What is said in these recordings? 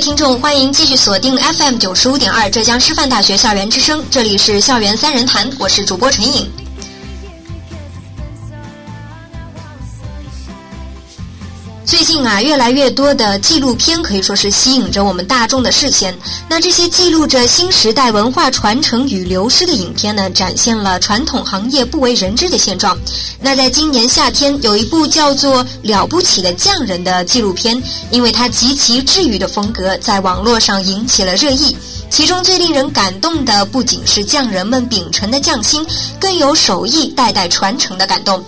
听众，欢迎继续锁定 FM 九十五点二浙江师范大学校园之声，这里是校园三人谈，我是主播陈颖。啊，越来越多的纪录片可以说是吸引着我们大众的视线。那这些记录着新时代文化传承与流失的影片呢，展现了传统行业不为人知的现状。那在今年夏天，有一部叫做《了不起的匠人》的纪录片，因为它极其治愈的风格，在网络上引起了热议。其中最令人感动的，不仅是匠人们秉承的匠心，更有手艺代代传承的感动。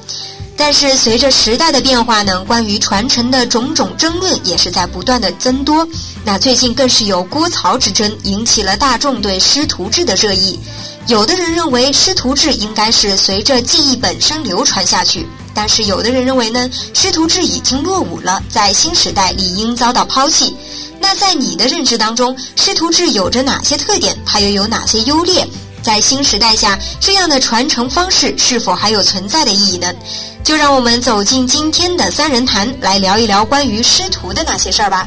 但是随着时代的变化呢，关于传承的种种争论也是在不断的增多。那最近更是有郭曹之争，引起了大众对师徒制的热议。有的人认为师徒制应该是随着技艺本身流传下去，但是有的人认为呢，师徒制已经落伍了，在新时代理应遭到抛弃。那在你的认知当中，师徒制有着哪些特点？它又有哪些优劣？在新时代下，这样的传承方式是否还有存在的意义呢？就让我们走进今天的三人谈，来聊一聊关于师徒的那些事儿吧。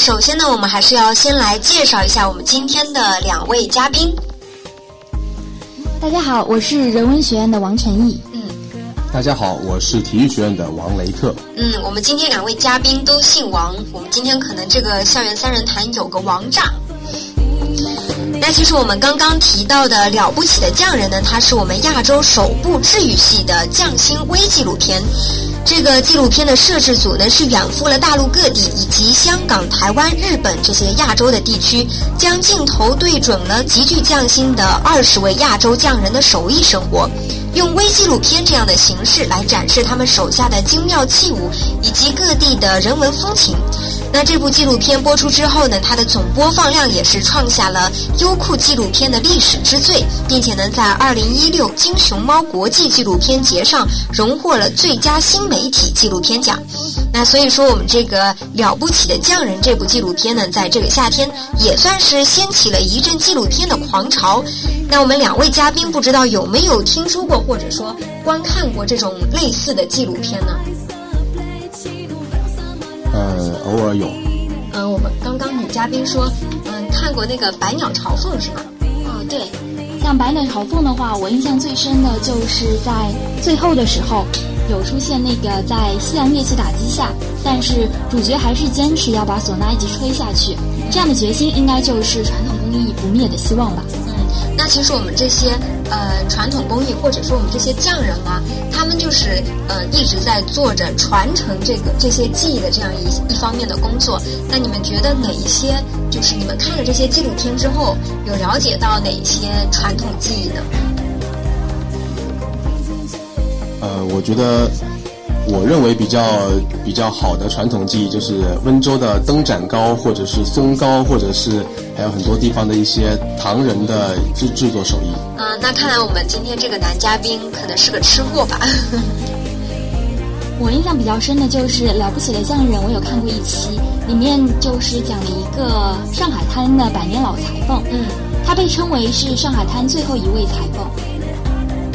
首先呢，我们还是要先来介绍一下我们今天的两位嘉宾。大家好，我是人文学院的王晨毅。嗯，大家好，我是体育学院的王雷特。嗯，我们今天两位嘉宾都姓王，我们今天可能这个校园三人谈有个王炸。其实我们刚刚提到的了不起的匠人呢，他是我们亚洲首部治愈系的匠心微纪录片。这个纪录片的摄制组呢，是远赴了大陆各地以及香港、台湾、日本这些亚洲的地区，将镜头对准了极具匠心的二十位亚洲匠人的手艺生活，用微纪录片这样的形式来展示他们手下的精妙器物以及各地的人文风情。那这部纪录片播出之后呢，它的总播放量也是创下了优酷纪录片的历史之最，并且呢，在二零一六金熊猫国际纪录片节上荣获了最佳新媒体纪录片奖。那所以说，我们这个了不起的匠人这部纪录片呢，在这个夏天也算是掀起了一阵纪录片的狂潮。那我们两位嘉宾不知道有没有听说过或者说观看过这种类似的纪录片呢？呃，偶尔有。嗯，我们刚刚女嘉宾说，嗯，看过那个《百鸟朝凤》是吧？哦，对，像《百鸟朝凤》的话，我印象最深的就是在最后的时候，有出现那个在西洋乐器打击下，但是主角还是坚持要把唢呐一直吹下去，这样的决心应该就是传统工艺不灭的希望吧。嗯，那其实我们这些呃传统工艺，或者说我们这些匠人啊，他们就是呃一直在做着传承这个这些技艺的这样一一方面的工作。那你们觉得哪一些就是你们看了这些纪录片之后，有了解到哪些传统技艺呢？呃，我觉得。我认为比较比较好的传统技艺就是温州的灯盏糕，或者是松糕，或者是还有很多地方的一些唐人的制制作手艺。嗯，那看来我们今天这个男嘉宾可能是个吃货吧。我印象比较深的就是《了不起的匠人》，我有看过一期，里面就是讲了一个上海滩的百年老裁缝。嗯，他被称为是上海滩最后一位裁缝，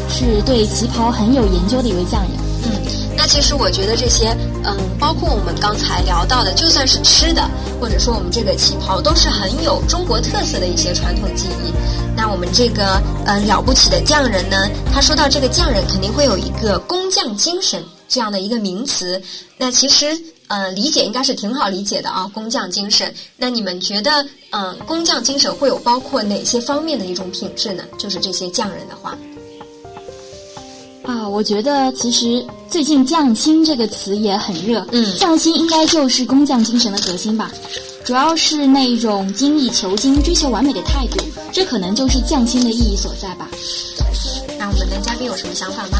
是对旗袍很有研究的一位匠人。嗯。其实我觉得这些，嗯，包括我们刚才聊到的，就算是吃的，或者说我们这个旗袍，都是很有中国特色的一些传统技艺。那我们这个，嗯，了不起的匠人呢，他说到这个匠人，肯定会有一个工匠精神这样的一个名词。那其实，嗯，理解应该是挺好理解的啊，工匠精神。那你们觉得，嗯，工匠精神会有包括哪些方面的一种品质呢？就是这些匠人的话。啊，我觉得其实最近“匠心”这个词也很热。嗯，匠心应该就是工匠精神的核心吧，主要是那种精益求精、追求完美的态度，这可能就是匠心的意义所在吧。那我们男嘉宾有什么想法吗？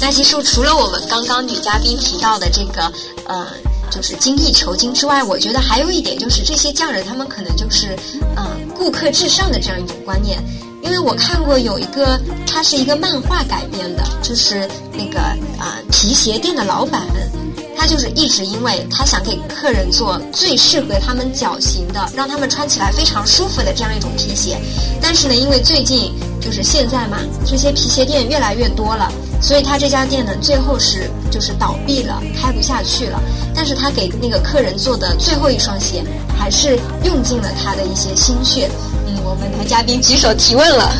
那其实除了我们刚刚女嘉宾提到的这个，呃，就是精益求精之外，我觉得还有一点就是这些匠人他们可能就是，嗯，顾客至上的这样一种观念。因为我看过有一个，它是一个漫画改编的，就是那个啊皮鞋店的老板，他就是一直因为他想给客人做最适合他们脚型的，让他们穿起来非常舒服的这样一种皮鞋，但是呢，因为最近就是现在嘛，这些皮鞋店越来越多了，所以他这家店呢最后是就是倒闭了，开不下去了。但是他给那个客人做的最后一双鞋，还是用尽了他的一些心血。我们男嘉宾举手提问了。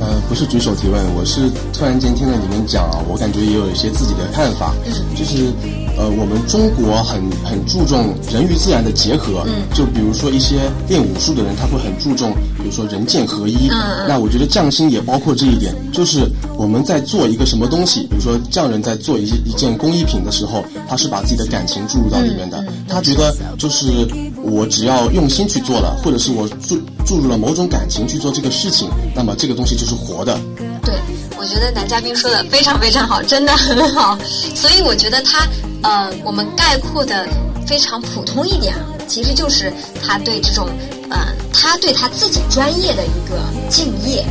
呃，不是举手提问，我是突然间听了你们讲啊，我感觉也有一些自己的看法。嗯。就是，呃，我们中国很很注重人与自然的结合。嗯。就比如说一些练武术的人，他会很注重，比如说人剑合一。嗯那我觉得匠心也包括这一点，就是我们在做一个什么东西，比如说匠人在做一一件工艺品的时候，他是把自己的感情注入到里面的。嗯。他觉得就是。我只要用心去做了，或者是我注注入了某种感情去做这个事情，那么这个东西就是活的。对，我觉得男嘉宾说的非常非常好，真的很好。所以我觉得他，呃，我们概括的非常普通一点，其实就是他对这种，呃，他对他自己专业的一个敬业。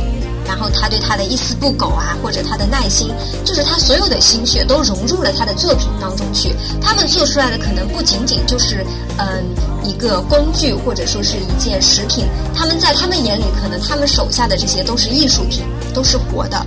然后他对他的一丝不苟啊，或者他的耐心，就是他所有的心血都融入了他的作品当中去。他们做出来的可能不仅仅就是嗯一个工具，或者说是一件食品。他们在他们眼里，可能他们手下的这些都是艺术品，都是活的。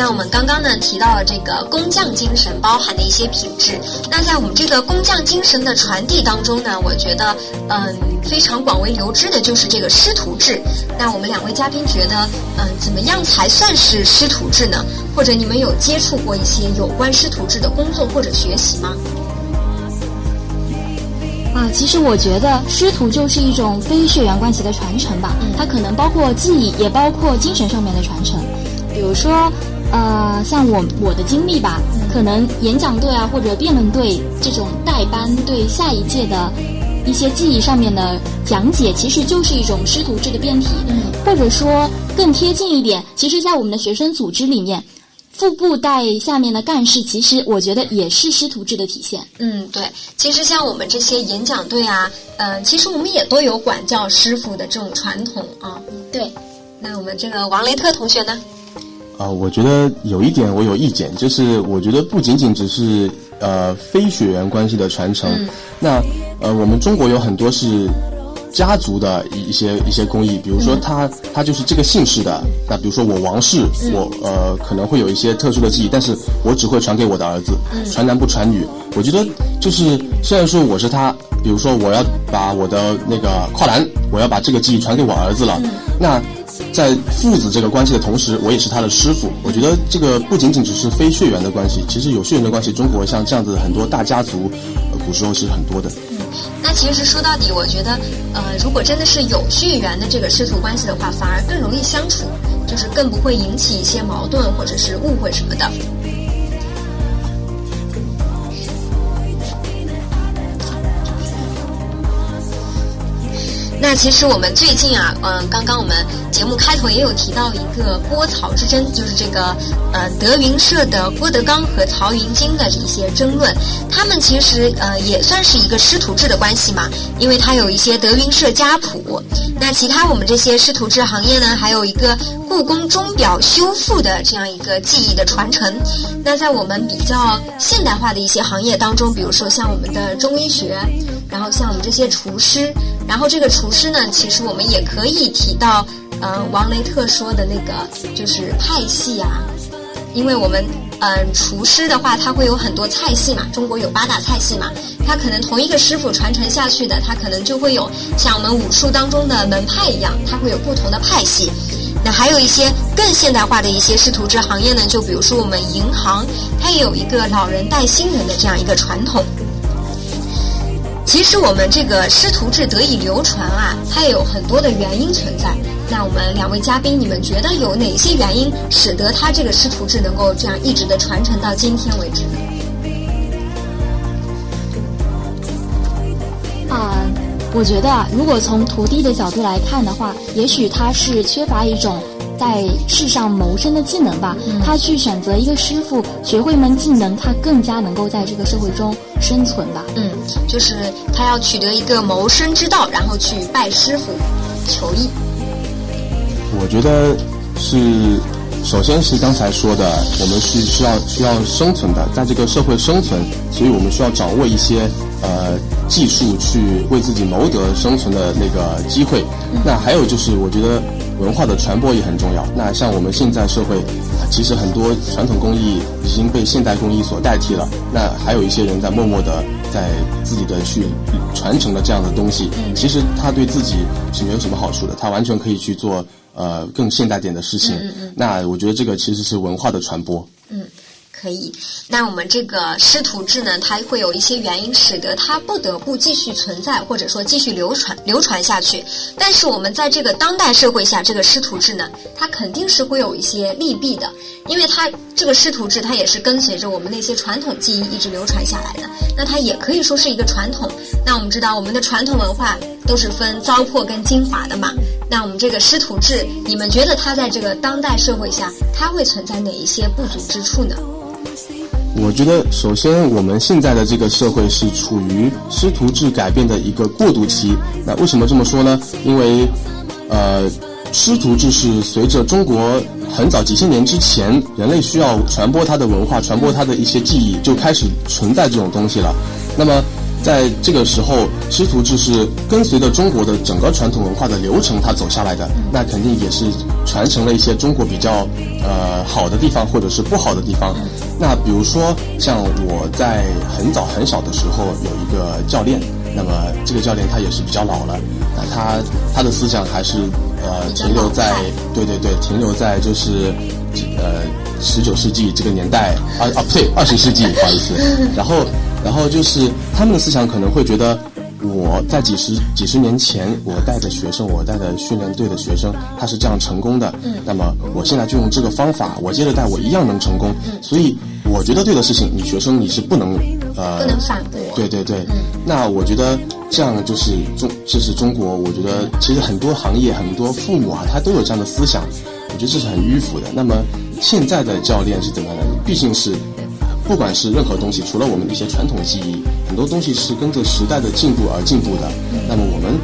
那我们刚刚呢提到了这个工匠精神包含的一些品质。那在我们这个工匠精神的传递当中呢，我觉得嗯非常广为流知的就是这个师徒制。那我们两位嘉宾觉得嗯怎么样才算是师徒制呢？或者你们有接触过一些有关师徒制的工作或者学习吗？啊，其实我觉得师徒就是一种非血缘关系的传承吧。嗯，它可能包括技艺，也包括精神上面的传承。比如说。呃，像我我的经历吧，可能演讲队啊或者辩论队这种带班对下一届的一些记忆上面的讲解，其实就是一种师徒制的变体。嗯，或者说更贴近一点，其实，在我们的学生组织里面，副部带下面的干事，其实我觉得也是师徒制的体现。嗯，对，其实像我们这些演讲队啊，嗯，其实我们也都有管教师傅的这种传统啊。对，那我们这个王雷特同学呢？啊，我觉得有一点我有意见，就是我觉得不仅仅只是呃非血缘关系的传承，那呃我们中国有很多是家族的一一些一些工艺，比如说他他就是这个姓氏的，那比如说我王氏，我呃可能会有一些特殊的记忆，但是我只会传给我的儿子，传男不传女。我觉得就是虽然说我是他，比如说我要把我的那个跨栏，我要把这个记忆传给我儿子了，那。在父子这个关系的同时，我也是他的师傅。我觉得这个不仅仅只是非血缘的关系，其实有血缘的关系，中国像这样子很多大家族，古时候是很多的。嗯，那其实说到底，我觉得，呃，如果真的是有血缘的这个师徒关系的话，反而更容易相处，就是更不会引起一些矛盾或者是误会什么的。那其实我们最近啊，嗯，刚刚我们节目开头也有提到一个郭曹之争，就是这个呃德云社的郭德纲和曹云金的一些争论。他们其实呃也算是一个师徒制的关系嘛，因为他有一些德云社家谱。那其他我们这些师徒制行业呢，还有一个故宫钟表修复的这样一个技艺的传承。那在我们比较现代化的一些行业当中，比如说像我们的中医学，然后像我们这些厨师。然后这个厨师呢，其实我们也可以提到，呃，王雷特说的那个就是派系啊，因为我们嗯厨师的话，他会有很多菜系嘛，中国有八大菜系嘛，他可能同一个师傅传承下去的，他可能就会有像我们武术当中的门派一样，他会有不同的派系。那还有一些更现代化的一些师徒制行业呢，就比如说我们银行，它也有一个老人带新人的这样一个传统。其实我们这个师徒制得以流传啊，它也有很多的原因存在。那我们两位嘉宾，你们觉得有哪些原因使得它这个师徒制能够这样一直的传承到今天为止呢？啊，我觉得，如果从徒弟的角度来看的话，也许他是缺乏一种。在世上谋生的技能吧，他去选择一个师傅，学会一门技能，他更加能够在这个社会中生存吧。嗯，就是他要取得一个谋生之道，然后去拜师傅求艺。我觉得是，首先是刚才说的，我们是需要需要生存的，在这个社会生存，所以我们需要掌握一些呃技术去为自己谋得生存的那个机会。那还有就是，我觉得。文化的传播也很重要。那像我们现在社会，其实很多传统工艺已经被现代工艺所代替了。那还有一些人在默默的在自己的去传承了这样的东西。其实他对自己是没有什么好处的，他完全可以去做呃更现代点的事情。那我觉得这个其实是文化的传播。可以，那我们这个师徒制呢，它会有一些原因使得它不得不继续存在，或者说继续流传流传下去。但是我们在这个当代社会下，这个师徒制呢，它肯定是会有一些利弊的，因为它这个师徒制，它也是跟随着我们那些传统技艺一直流传下来的。那它也可以说是一个传统。那我们知道，我们的传统文化都是分糟粕跟精华的嘛。那我们这个师徒制，你们觉得它在这个当代社会下，它会存在哪一些不足之处呢？我觉得，首先我们现在的这个社会是处于师徒制改变的一个过渡期。那为什么这么说呢？因为，呃，师徒制是随着中国很早几千年之前，人类需要传播它的文化、传播它的一些技艺，就开始存在这种东西了。那么。在这个时候，师徒制是跟随着中国的整个传统文化的流程，它走下来的，那肯定也是传承了一些中国比较呃好的地方，或者是不好的地方。那比如说，像我在很早很小的时候有一个教练，那么这个教练他也是比较老了，那他他的思想还是呃停留在对对对，停留在就是呃十九世纪这个年代啊啊不对，二十世纪不好意思，然后。然后就是他们的思想可能会觉得，我在几十几十年前，我带的学生，我带的训练队的学生，他是这样成功的。嗯。那么我现在就用这个方法，我接着带，我一样能成功。嗯。所以我觉得对的事情，你学生你是不能呃。不能反驳。对对对。嗯。那我觉得这样就是中，这是中国。我觉得其实很多行业、很多父母啊，他都有这样的思想。我觉得这是很迂腐的。那么现在的教练是怎么样的？毕竟是。不管是任何东西，除了我们一些传统技艺，很多东西是跟着时代的进步而进步的。那么我们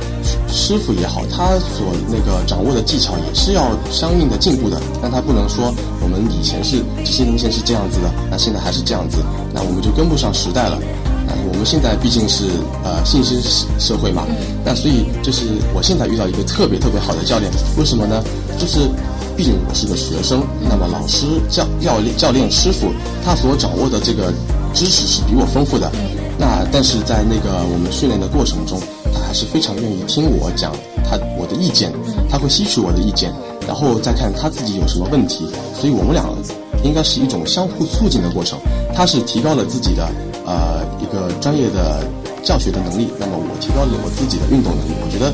师傅也好，他所那个掌握的技巧也是要相应的进步的。但他不能说我们以前是这些东西是这样子的，那现在还是这样子，那我们就跟不上时代了。那我们现在毕竟是呃信息社会嘛，那所以就是我现在遇到一个特别特别好的教练，为什么呢？就是。毕竟我是个学生，那么老师教教练教练师傅，他所掌握的这个知识是比我丰富的。那但是在那个我们训练的过程中，他还是非常愿意听我讲他我的意见，他会吸取我的意见。然后再看他自己有什么问题，所以我们俩应该是一种相互促进的过程。他是提高了自己的呃一个专业的教学的能力，那么我提高了我自己的运动能力。我觉得，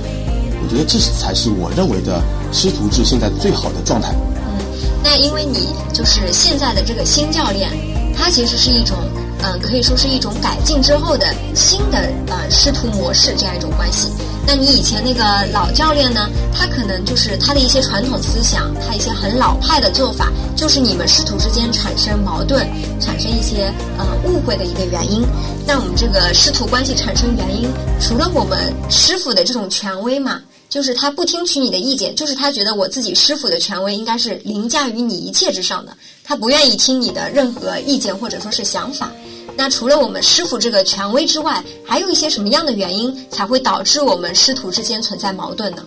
我觉得这是才是我认为的师徒制现在最好的状态。嗯，那因为你就是现在的这个新教练，他其实是一种。嗯，可以说是一种改进之后的新的呃师徒模式这样一种关系。那你以前那个老教练呢？他可能就是他的一些传统思想，他一些很老派的做法，就是你们师徒之间产生矛盾、产生一些呃误会的一个原因。那我们这个师徒关系产生原因，除了我们师傅的这种权威嘛，就是他不听取你的意见，就是他觉得我自己师傅的权威应该是凌驾于你一切之上的，他不愿意听你的任何意见或者说是想法。那除了我们师傅这个权威之外，还有一些什么样的原因才会导致我们师徒之间存在矛盾呢？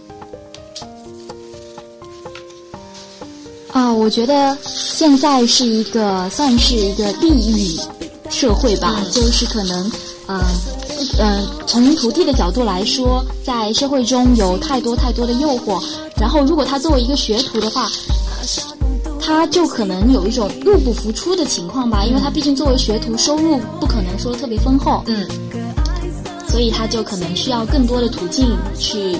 啊，我觉得现在是一个算是一个利益社会吧，就是可能，嗯嗯，从徒弟的角度来说，在社会中有太多太多的诱惑，然后如果他作为一个学徒的话。他就可能有一种入不敷出的情况吧，因为他毕竟作为学徒，收入不可能说特别丰厚，嗯，所以他就可能需要更多的途径去，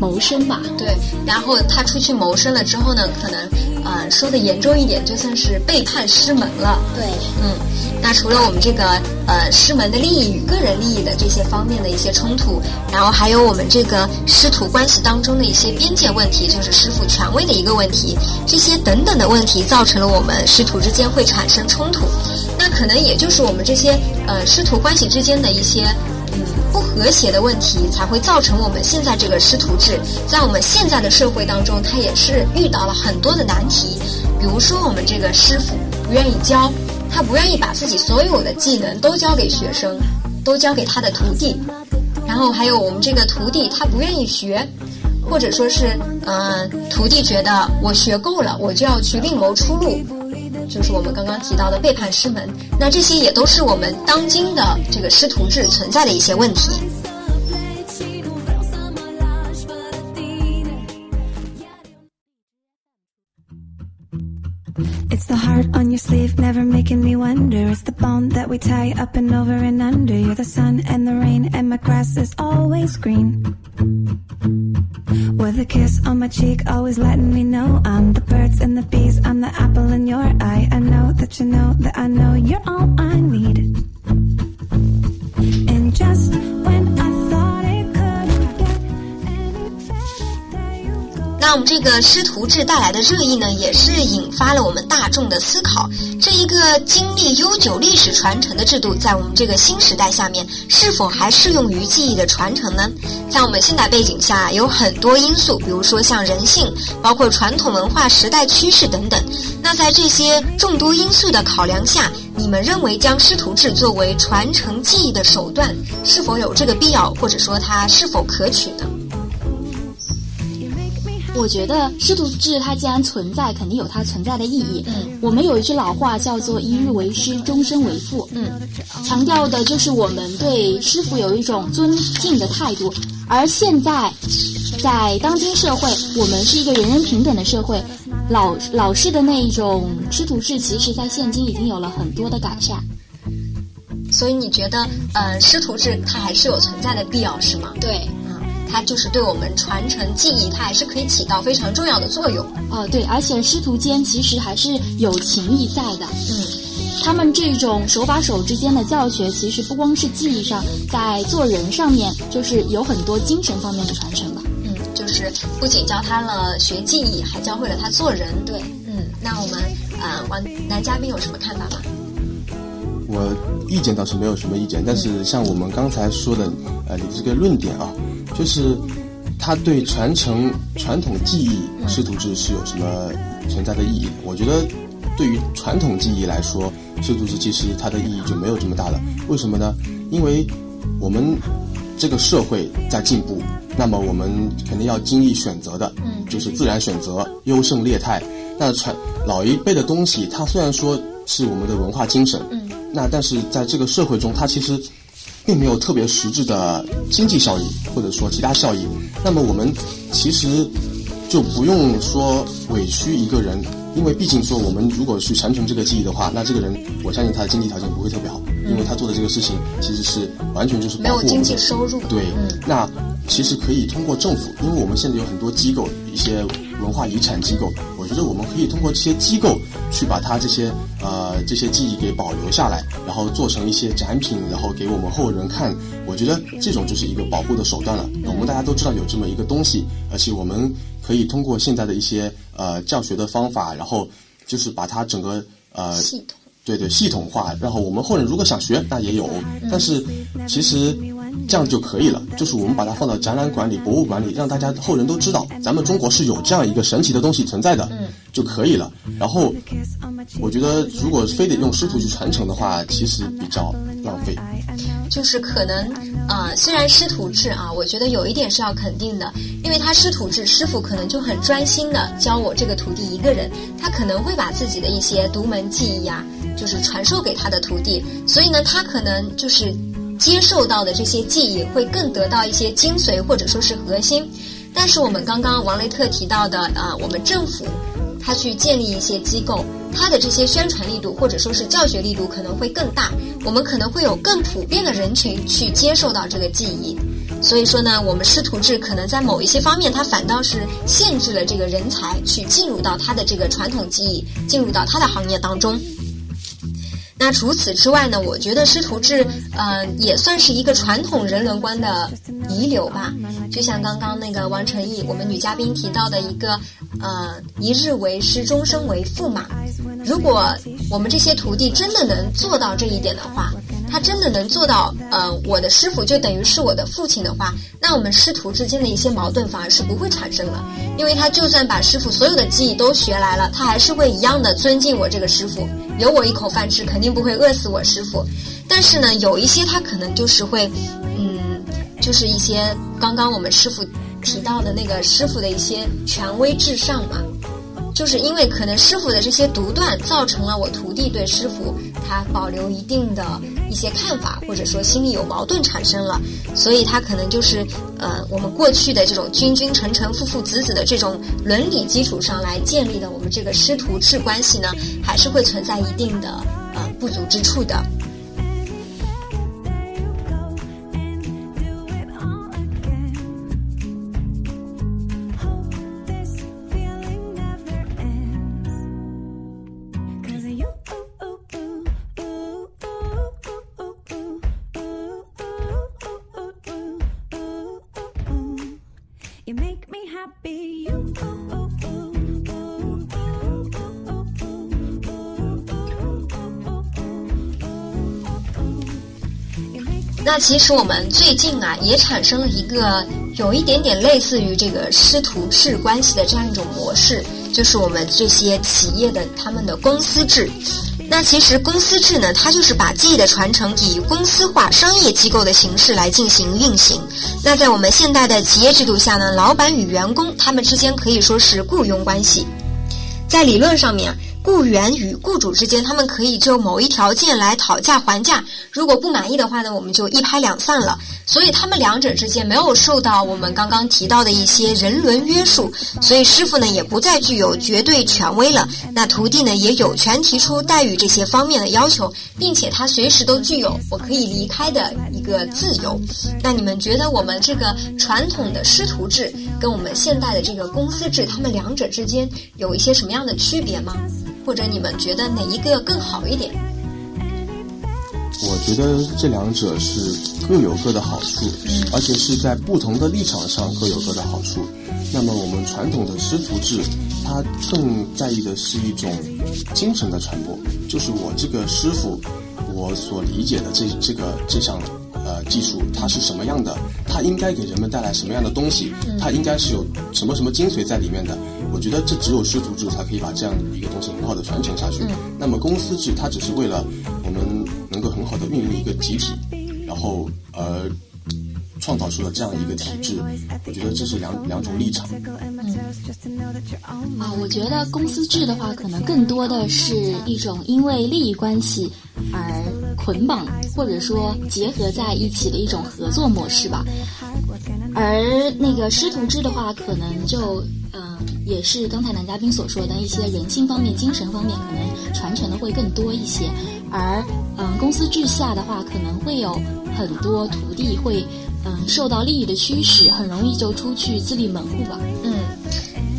谋生吧。对，然后他出去谋生了之后呢，可能，呃，说的严重一点，就算是背叛师门了。对，嗯。那除了我们这个呃师门的利益与个人利益的这些方面的一些冲突，然后还有我们这个师徒关系当中的一些边界问题，就是师傅权威的一个问题，这些等等的问题造成了我们师徒之间会产生冲突。那可能也就是我们这些呃师徒关系之间的一些嗯不和谐的问题，才会造成我们现在这个师徒制在我们现在的社会当中，它也是遇到了很多的难题。比如说我们这个师傅不愿意教。他不愿意把自己所有的技能都交给学生，都交给他的徒弟，然后还有我们这个徒弟，他不愿意学，或者说是，嗯，徒弟觉得我学够了，我就要去另谋出路，就是我们刚刚提到的背叛师门。那这些也都是我们当今的这个师徒制存在的一些问题。The heart on your sleeve, never making me wonder. It's the bone that we tie up and over and under. You're the sun and the rain, and my grass is always green. With a kiss on my cheek, always letting me know I'm the birds and the bees, I'm the apple in your eye. I know that you know that I know you're all I need. And just 那我们这个师徒制带来的热议呢，也是引发了我们大众的思考。这一个经历悠久历史传承的制度，在我们这个新时代下面，是否还适用于记忆的传承呢？在我们现代背景下，有很多因素，比如说像人性，包括传统文化、时代趋势等等。那在这些众多因素的考量下，你们认为将师徒制作为传承记忆的手段，是否有这个必要，或者说它是否可取呢？我觉得师徒制它既然存在，肯定有它存在的意义。嗯，我们有一句老话叫做“一日为师，终身为父”。嗯，强调的就是我们对师傅有一种尊敬的态度。而现在，在当今社会，我们是一个人人平等的社会，老老式的那一种师徒制，其实在现今已经有了很多的改善。所以你觉得，呃，师徒制它还是有存在的必要，是吗？对。它就是对我们传承技艺，它还是可以起到非常重要的作用。哦，对，而且师徒间其实还是有情谊在的。嗯，他们这种手把手之间的教学，其实不光是技艺上，在做人上面，就是有很多精神方面的传承吧。嗯，就是不仅教他了学技艺，还教会了他做人。对，嗯，那我们呃，王男嘉宾有什么看法吗？我意见倒是没有什么意见，但是像我们刚才说的，呃，你这个论点啊。就是他对传承传统技艺师徒制是有什么存在的意义？我觉得对于传统技艺来说，师徒制其实它的意义就没有这么大了。为什么呢？因为我们这个社会在进步，那么我们肯定要经历选择的，就是自然选择，优胜劣汰。那传老一辈的东西，它虽然说是我们的文化精神，那但是在这个社会中，它其实。并没有特别实质的经济效益，或者说其他效益。那么我们其实就不用说委屈一个人，因为毕竟说我们如果去传承这个技艺的话，那这个人我相信他的经济条件不会特别好，因为他做的这个事情其实是完全就是没有经济收入。对，那其实可以通过政府，因为我们现在有很多机构，一些文化遗产机构，我觉得我们可以通过这些机构去把它这些呃这些记忆给保留下来，然后做成一些展品，然后给我们后人看。我觉得这种就是一个保护的手段了。我们大家都知道有这么一个东西，而且我们可以通过现在的一些呃教学的方法，然后就是把它整个呃系统对对系统化，然后我们后人如果想学，那也有，但是其实。这样就可以了，就是我们把它放到展览馆里、博物馆里，让大家后人都知道，咱们中国是有这样一个神奇的东西存在的，就可以了。然后，我觉得如果非得用师徒去传承的话，其实比较浪费。就是可能啊，虽然师徒制啊，我觉得有一点是要肯定的，因为他师徒制，师傅可能就很专心的教我这个徒弟一个人，他可能会把自己的一些独门技艺呀，就是传授给他的徒弟，所以呢，他可能就是。接受到的这些记忆会更得到一些精髓或者说是核心，但是我们刚刚王雷特提到的啊，我们政府他去建立一些机构，他的这些宣传力度或者说是教学力度可能会更大，我们可能会有更普遍的人群去接受到这个记忆，所以说呢，我们师徒制可能在某一些方面，它反倒是限制了这个人才去进入到他的这个传统技艺，进入到他的行业当中。那除此之外呢？我觉得师徒制，嗯，也算是一个传统人伦观的遗留吧。就像刚刚那个王成义，我们女嘉宾提到的一个，呃，一日为师，终生为父嘛。如果我们这些徒弟真的能做到这一点的话，他真的能做到，呃，我的师傅就等于是我的父亲的话，那我们师徒之间的一些矛盾反而是不会产生了，因为他就算把师傅所有的技艺都学来了，他还是会一样的尊敬我这个师傅，有我一口饭吃，肯定不会饿死我师傅。但是呢，有一些他可能就是会，嗯，就是一些刚刚我们师傅提到的那个师傅的一些权威至上嘛。就是因为可能师傅的这些独断，造成了我徒弟对师傅他保留一定的一些看法，或者说心里有矛盾产生了，所以他可能就是呃我们过去的这种君君臣臣父父子子的这种伦理基础上来建立的我们这个师徒制关系呢，还是会存在一定的呃不足之处的。那其实我们最近啊，也产生了一个有一点点类似于这个师徒制关系的这样一种模式，就是我们这些企业的他们的公司制。那其实公司制呢，它就是把技艺的传承以公司化、商业机构的形式来进行运行。那在我们现代的企业制度下呢，老板与员工他们之间可以说是雇佣关系，在理论上面。雇员与雇主之间，他们可以就某一条件来讨价还价。如果不满意的话呢，我们就一拍两散了。所以他们两者之间没有受到我们刚刚提到的一些人伦约束，所以师傅呢也不再具有绝对权威了。那徒弟呢也有权提出待遇这些方面的要求，并且他随时都具有我可以离开的一个自由。那你们觉得我们这个传统的师徒制跟我们现代的这个公司制，他们两者之间有一些什么样的区别吗？或者你们觉得哪一个更好一点？我觉得这两者是各有各的好处，而且是在不同的立场上各有各的好处。那么我们传统的师徒制，它更在意的是一种精神的传播，就是我这个师傅，我所理解的这这个这项。呃，技术它是什么样的？它应该给人们带来什么样的东西？它应该是有什么什么精髓在里面的？我觉得这只有师徒制才可以把这样的一个东西很好的传承下去。那么公司制它只是为了我们能够很好的运营一个集体，然后呃。创造出了这样一个体制，我觉得这是两两种立场。嗯，啊，我觉得公司制的话，可能更多的是一种因为利益关系而捆绑或者说结合在一起的一种合作模式吧。而那个师徒制的话，可能就嗯也是刚才男嘉宾所说的一些人性方面、精神方面，可能传承的会更多一些。而嗯，公司制下的话，可能会有很多徒弟会嗯受到利益的驱使，很容易就出去自立门户吧。嗯。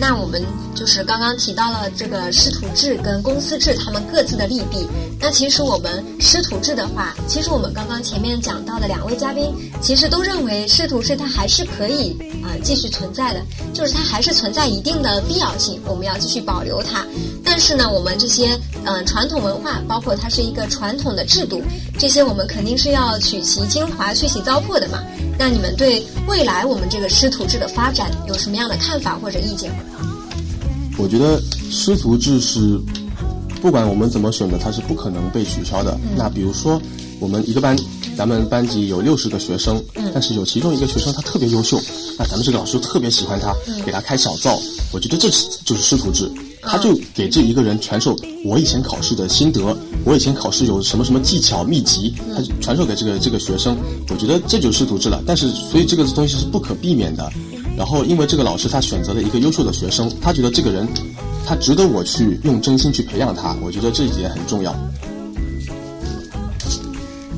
那我们就是刚刚提到了这个师徒制跟公司制，他们各自的利弊。那其实我们师徒制的话，其实我们刚刚前面讲到的两位嘉宾，其实都认为师徒制它还是可以啊继续存在的，就是它还是存在一定的必要性，我们要继续保留它。但是呢，我们这些嗯传统文化，包括它是一个传统的制度，这些我们肯定是要取其精华，去其糟粕的嘛。那你们对未来我们这个师徒制的发展有什么样的看法或者意见吗？我觉得师徒制是不管我们怎么选择，它是不可能被取消的。那比如说，我们一个班，咱们班级有六十个学生，但是有其中一个学生他特别优秀，那咱们这个老师特别喜欢他，给他开小灶。我觉得这是就是师徒制，他就给这一个人传授我以前考试的心得，我以前考试有什么什么技巧秘籍，他传授给这个这个学生。我觉得这就是师徒制了。但是，所以这个东西是不可避免的。然后，因为这个老师他选择了一个优秀的学生，他觉得这个人，他值得我去用真心去培养他。我觉得这一点很重要。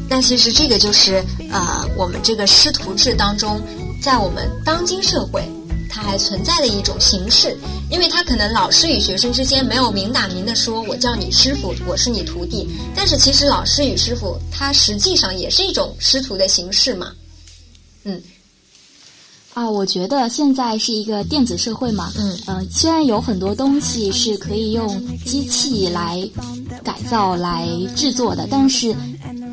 那其实这个就是呃，我们这个师徒制当中，在我们当今社会，它还存在的一种形式。因为他可能老师与学生之间没有明打明的说“我叫你师傅，我是你徒弟”，但是其实老师与师傅，他实际上也是一种师徒的形式嘛。嗯。啊，我觉得现在是一个电子社会嘛，嗯嗯，虽然有很多东西是可以用机器来改造、来制作的，但是，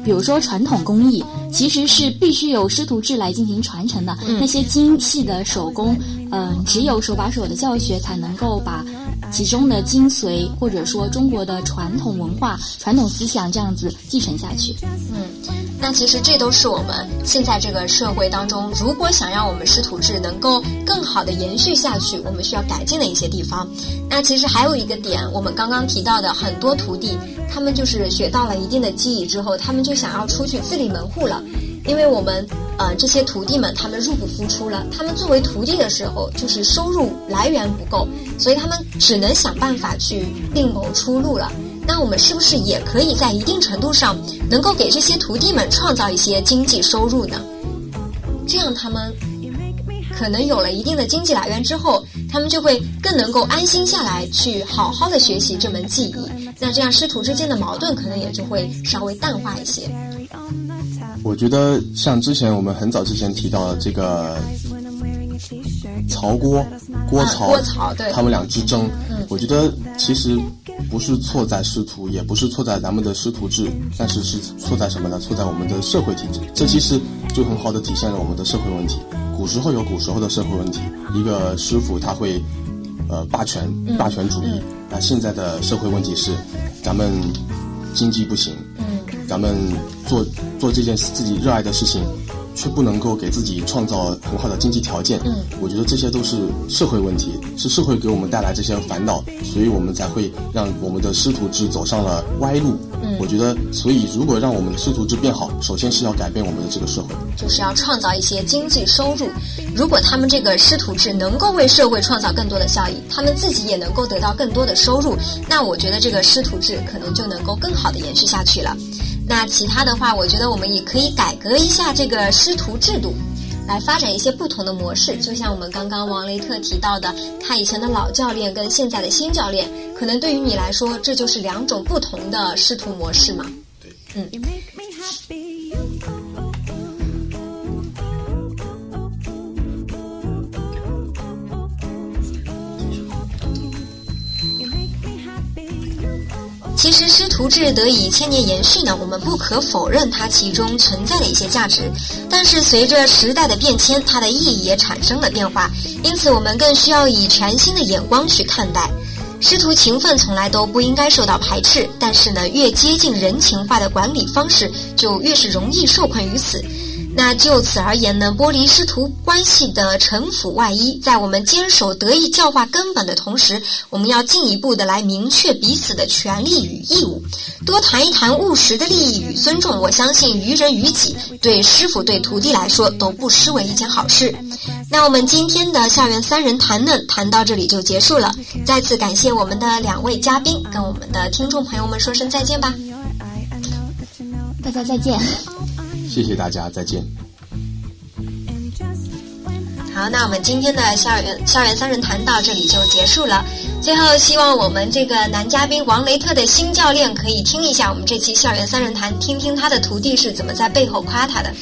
比如说传统工艺，其实是必须有师徒制来进行传承的。那些精细的手工，嗯，只有手把手的教学才能够把其中的精髓，或者说中国的传统文化、传统思想这样子继承下去。嗯。那其实这都是我们现在这个社会当中，如果想让我们师徒制能够更好的延续下去，我们需要改进的一些地方。那其实还有一个点，我们刚刚提到的很多徒弟，他们就是学到了一定的技艺之后，他们就想要出去自立门户了。因为我们呃这些徒弟们，他们入不敷出了，他们作为徒弟的时候，就是收入来源不够，所以他们只能想办法去另谋出路了。那我们是不是也可以在一定程度上，能够给这些徒弟们创造一些经济收入呢？这样他们可能有了一定的经济来源之后，他们就会更能够安心下来，去好好的学习这门技艺。那这样师徒之间的矛盾可能也就会稍微淡化一些。我觉得像之前我们很早之前提到的这个曹郭郭曹，郭曹对，他们俩之争，我觉得其实。不是错在师徒，也不是错在咱们的师徒制，但是是错在什么呢？错在我们的社会体制。这其实就很好的体现了我们的社会问题。古时候有古时候的社会问题，一个师傅他会，呃，霸权、霸权主义。那现在的社会问题是，咱们经济不行，咱们做做这件自己热爱的事情。却不能够给自己创造很好的经济条件，嗯，我觉得这些都是社会问题，是社会给我们带来这些烦恼，所以我们才会让我们的师徒制走上了歪路。嗯，我觉得，所以如果让我们的师徒制变好，首先是要改变我们的这个社会，就是要创造一些经济收入。如果他们这个师徒制能够为社会创造更多的效益，他们自己也能够得到更多的收入，那我觉得这个师徒制可能就能够更好的延续下去了。那其他的话，我觉得我们也可以改革一下这个师徒制度，来发展一些不同的模式。就像我们刚刚王雷特提到的，他以前的老教练跟现在的新教练，可能对于你来说，这就是两种不同的师徒模式嘛？对，嗯。其实师徒制得以千年延续呢，我们不可否认它其中存在的一些价值。但是随着时代的变迁，它的意义也产生了变化，因此我们更需要以全新的眼光去看待。师徒情分从来都不应该受到排斥，但是呢，越接近人情化的管理方式，就越是容易受困于此。那就此而言呢，剥离师徒关系的城府外衣，在我们坚守德义教化根本的同时，我们要进一步的来明确彼此的权利与义务，多谈一谈务实的利益与尊重。我相信于人于己，对师傅对徒弟来说都不失为一件好事。那我们今天的校园三人谈论，谈到这里就结束了。再次感谢我们的两位嘉宾，跟我们的听众朋友们说声再见吧。大家再见。谢谢大家，再见。好，那我们今天的校园校园三人谈到这里就结束了。最后，希望我们这个男嘉宾王雷特的新教练可以听一下我们这期校园三人谈，听听他的徒弟是怎么在背后夸他的。